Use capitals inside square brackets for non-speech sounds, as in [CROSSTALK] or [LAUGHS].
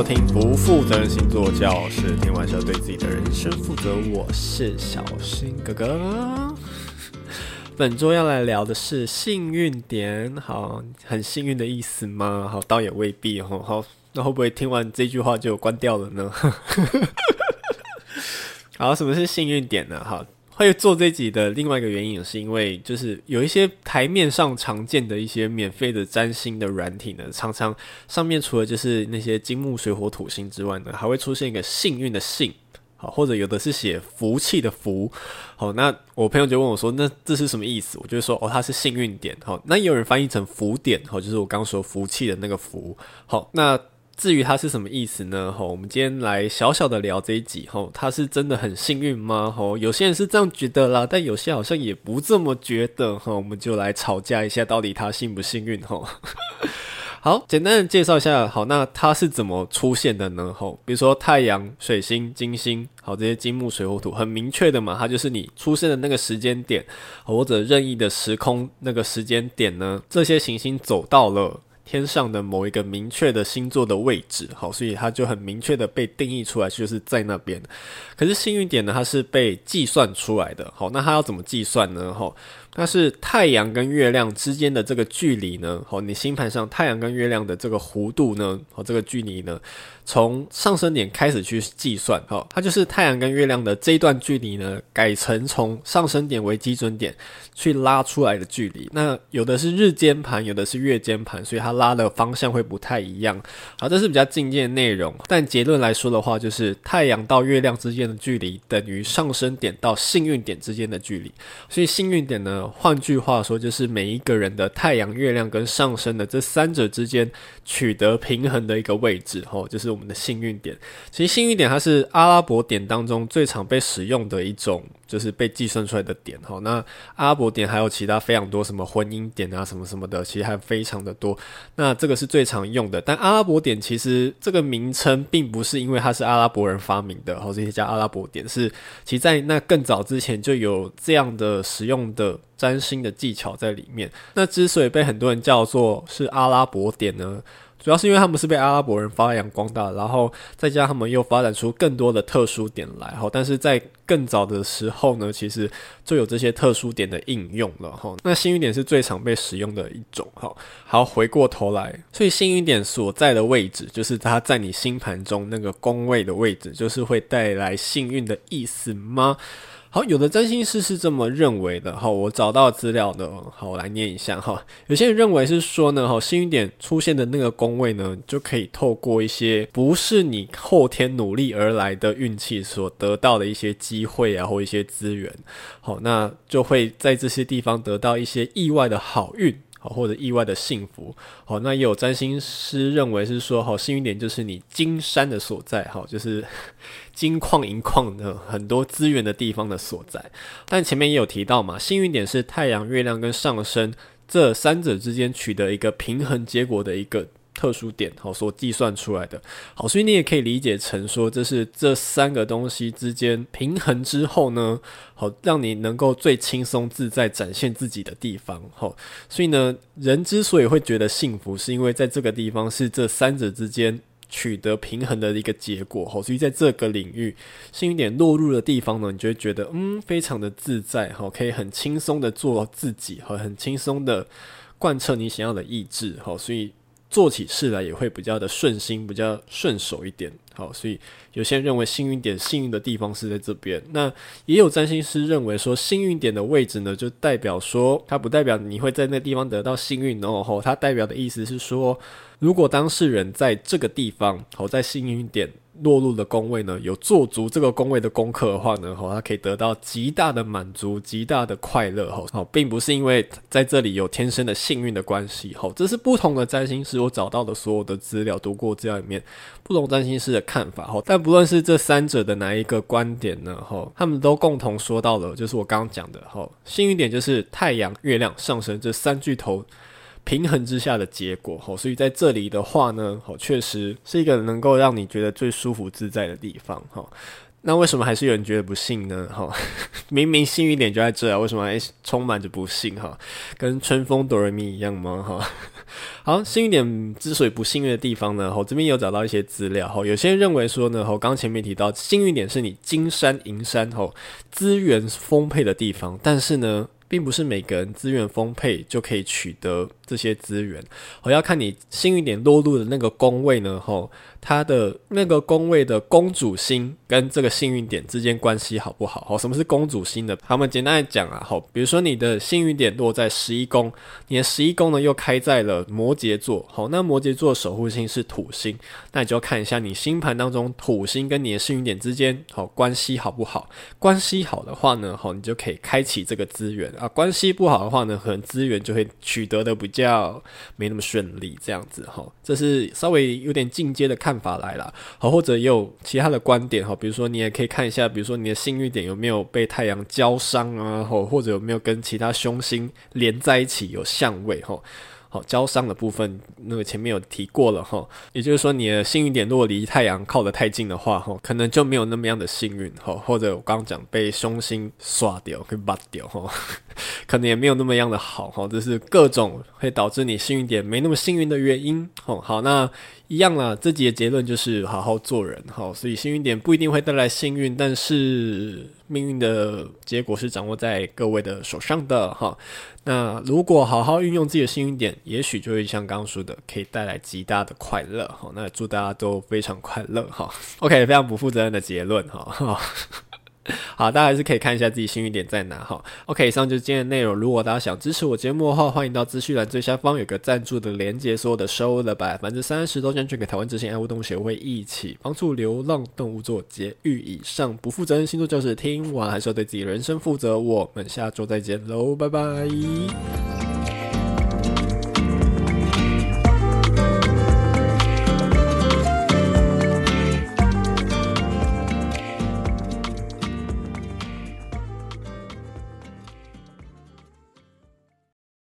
收听不负责任星座教室，听完是要对自己的人生负责。我是小新哥哥。[LAUGHS] 本周要来聊的是幸运点，好，很幸运的意思吗？好，倒也未必哦。好，那会不会听完这句话就关掉了呢？[LAUGHS] 好，什么是幸运点呢？好。会做这集的另外一个原因，是因为就是有一些台面上常见的一些免费的占星的软体呢，常常上面除了就是那些金木水火土星之外呢，还会出现一个幸运的幸，好，或者有的是写福气的福，好，那我朋友就问我说，那这是什么意思？我就说，哦，它是幸运点，好，那也有人翻译成福点，好，就是我刚说福气的那个福，好，那。至于它是什么意思呢？吼，我们今天来小小的聊这一集。吼，它是真的很幸运吗？吼，有些人是这样觉得啦，但有些好像也不这么觉得。吼，我们就来吵架一下，到底它幸不幸运？吼，[LAUGHS] 好，简单的介绍一下。好，那它是怎么出现的呢？吼，比如说太阳、水星、金星，好，这些金木水火土，很明确的嘛，它就是你出生的那个时间点，或者任意的时空那个时间点呢，这些行星走到了。天上的某一个明确的星座的位置，好，所以它就很明确的被定义出来，就是在那边。可是幸运点呢，它是被计算出来的，好，那它要怎么计算呢？哈，那是太阳跟月亮之间的这个距离呢？好，你星盘上太阳跟月亮的这个弧度呢？好，这个距离呢？从上升点开始去计算，好，它就是太阳跟月亮的这一段距离呢，改成从上升点为基准点去拉出来的距离。那有的是日间盘，有的是月间盘，所以它拉的方向会不太一样。好，这是比较进阶的内容，但结论来说的话，就是太阳到月亮之间的距离等于上升点到幸运点之间的距离。所以幸运点呢，换句话说，就是每一个人的太阳、月亮跟上升的这三者之间取得平衡的一个位置，吼，就是。我们的幸运点，其实幸运点它是阿拉伯点当中最常被使用的一种，就是被计算出来的点。哈，那阿拉伯点还有其他非常多，什么婚姻点啊，什么什么的，其实还非常的多。那这个是最常用的，但阿拉伯点其实这个名称并不是因为它是阿拉伯人发明的，或这些叫阿拉伯点，是其实在那更早之前就有这样的使用的占星的技巧在里面。那之所以被很多人叫做是阿拉伯点呢？主要是因为他们是被阿拉伯人发扬光大，然后再加上他们又发展出更多的特殊点来，哈。但是在更早的时候呢，其实就有这些特殊点的应用了，哈。那幸运点是最常被使用的一种，哈。好，回过头来，所以幸运点所在的位置，就是它在你星盘中那个宫位的位置，就是会带来幸运的意思吗？好，有的占星师是这么认为的。好，我找到资料的。好，我来念一下哈。有些人认为是说呢，哈，幸运点出现的那个宫位呢，就可以透过一些不是你后天努力而来的运气所得到的一些机会啊，或一些资源。好，那就会在这些地方得到一些意外的好运。好，或者意外的幸福。好，那也有占星师认为是说，好，幸运点就是你金山的所在，好，就是 [LAUGHS] 金矿银矿的很多资源的地方的所在。但前面也有提到嘛，幸运点是太阳、月亮跟上升这三者之间取得一个平衡结果的一个。特殊点，好，所计算出来的，好，所以你也可以理解成说，这是这三个东西之间平衡之后呢，好，让你能够最轻松自在展现自己的地方，好，所以呢，人之所以会觉得幸福，是因为在这个地方是这三者之间取得平衡的一个结果，好，所以在这个领域，幸运点落入的地方呢，你就会觉得，嗯，非常的自在，好，可以很轻松的做自己，好，很轻松的贯彻你想要的意志，好，所以。做起事来也会比较的顺心，比较顺手一点。好，所以有些人认为幸运点幸运的地方是在这边。那也有占星师认为说，幸运点的位置呢，就代表说，它不代表你会在那地方得到幸运哦。吼，它代表的意思是说，如果当事人在这个地方，好，在幸运点。落入的宫位呢，有做足这个宫位的功课的话呢，吼，他可以得到极大的满足、极大的快乐，吼，好，并不是因为在这里有天生的幸运的关系，吼，这是不同的占星师我找到的所有的资料，读过资料里面不同占星师的看法，吼，但不论是这三者的哪一个观点呢，吼，他们都共同说到了，就是我刚刚讲的，吼，幸运点就是太阳、月亮、上升这三巨头。平衡之下的结果，吼，所以在这里的话呢，吼，确实是一个能够让你觉得最舒服自在的地方，吼。那为什么还是有人觉得不幸呢？哈，[LAUGHS] 明明幸运点就在这啊，为什么还充满着不幸？哈，跟春风哆瑞咪一样吗？哈，[LAUGHS] 好，幸运点之所以不幸运的地方呢，哈，这边有找到一些资料，哈，有些人认为说呢，哈，刚前面提到幸运点是你金山银山，哈，资源丰沛的地方，但是呢，并不是每个人资源丰沛就可以取得这些资源，我要看你幸运点落入的那个宫位呢，吼。它的那个宫位的宫主星跟这个幸运点之间关系好不好？好，什么是公主星的？好，我们简单来讲啊，好，比如说你的幸运点落在十一宫，你的十一宫呢又开在了摩羯座，好，那摩羯座守护星是土星，那你就要看一下你星盘当中土星跟你的幸运点之间好关系好不好？关系好的话呢，好，你就可以开启这个资源啊；关系不好的话呢，可能资源就会取得的比较没那么顺利，这样子哈。这是稍微有点进阶的看。法来了，好，或者也有其他的观点哈，比如说你也可以看一下，比如说你的幸运点有没有被太阳浇伤啊，或或者有没有跟其他凶星连在一起有相位哈。好，交商的部分，那个前面有提过了哈，也就是说你的幸运点如果离太阳靠得太近的话哈，可能就没有那么样的幸运哈，或者我刚刚讲被凶星刷掉，可以拔掉哈，[LAUGHS] 可能也没有那么样的好哈，这是各种会导致你幸运点没那么幸运的原因。哦，好，那一样啦，这集的结论就是好好做人哈，所以幸运点不一定会带来幸运，但是。命运的结果是掌握在各位的手上的哈。那如果好好运用自己的幸运点，也许就会像刚刚说的，可以带来极大的快乐哈。那祝大家都非常快乐哈。OK，非常不负责任的结论哈。[LAUGHS] 好，大家还是可以看一下自己幸运点在哪哈。OK，以上就是今天的内容。如果大家想支持我节目的话，欢迎到资讯栏最下方有个赞助的连接，所有的收了百分之三十都捐给台湾之星爱护动物协会，一起帮助流浪动物做节育。以上不负责任星座就是，听完还是要对自己人生负责。我们下周再见喽，拜拜。